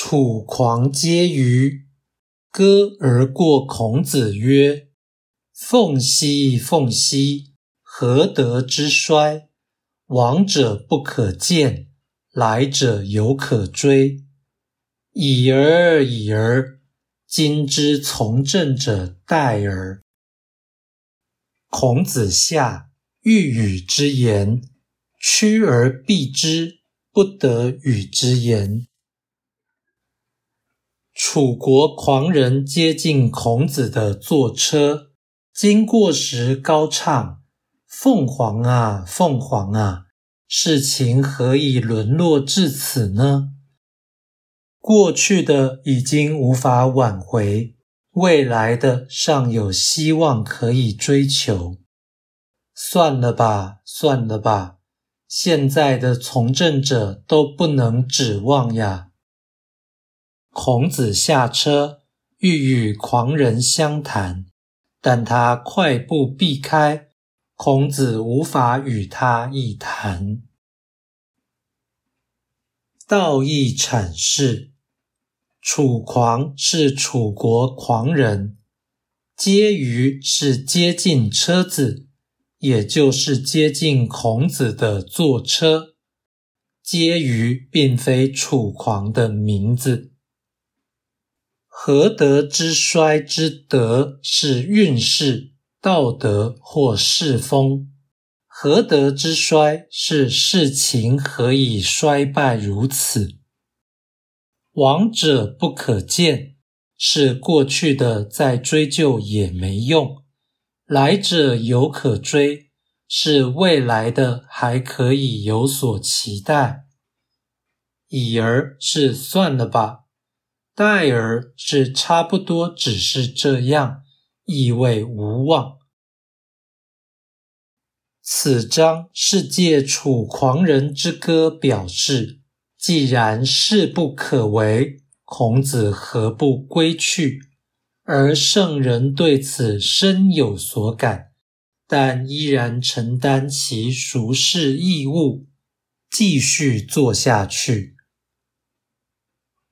楚狂皆舆，歌而过孔子曰：“凤兮凤兮，何德之衰？往者不可见，来者犹可追。已而已而，今之从政者殆而。”孔子下，欲与之言，趋而避之，不得与之言。楚国狂人接近孔子的坐车，经过时高唱：“凤凰啊，凤凰啊，事情何以沦落至此呢？过去的已经无法挽回，未来的尚有希望可以追求。算了吧，算了吧，现在的从政者都不能指望呀。”孔子下车，欲与狂人相谈，但他快步避开，孔子无法与他一谈。道义阐释：楚狂是楚国狂人，接舆是接近车子，也就是接近孔子的坐车。接舆并非楚狂的名字。何德之衰之德是运势、道德或世风；何德之衰是事情何以衰败如此。往者不可见，是过去的再追究也没用；来者犹可追，是未来的还可以有所期待。已而是算了吧。待尔是差不多，只是这样，意味无望。此章是借楚狂人之歌表示，既然事不可为，孔子何不归去？而圣人对此深有所感，但依然承担其俗世义务，继续做下去。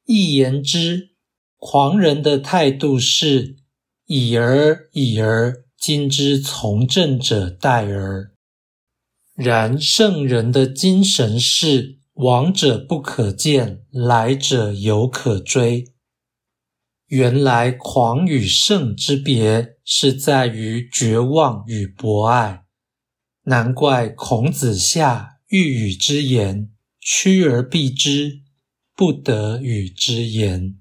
一言之，狂人的态度是“已而已而，今之从政者殆而”；然圣人的精神是“往者不可见，来者犹可追”。原来狂与圣之别是在于绝望与博爱，难怪孔子下欲与之言，趋而避之。不得与之言。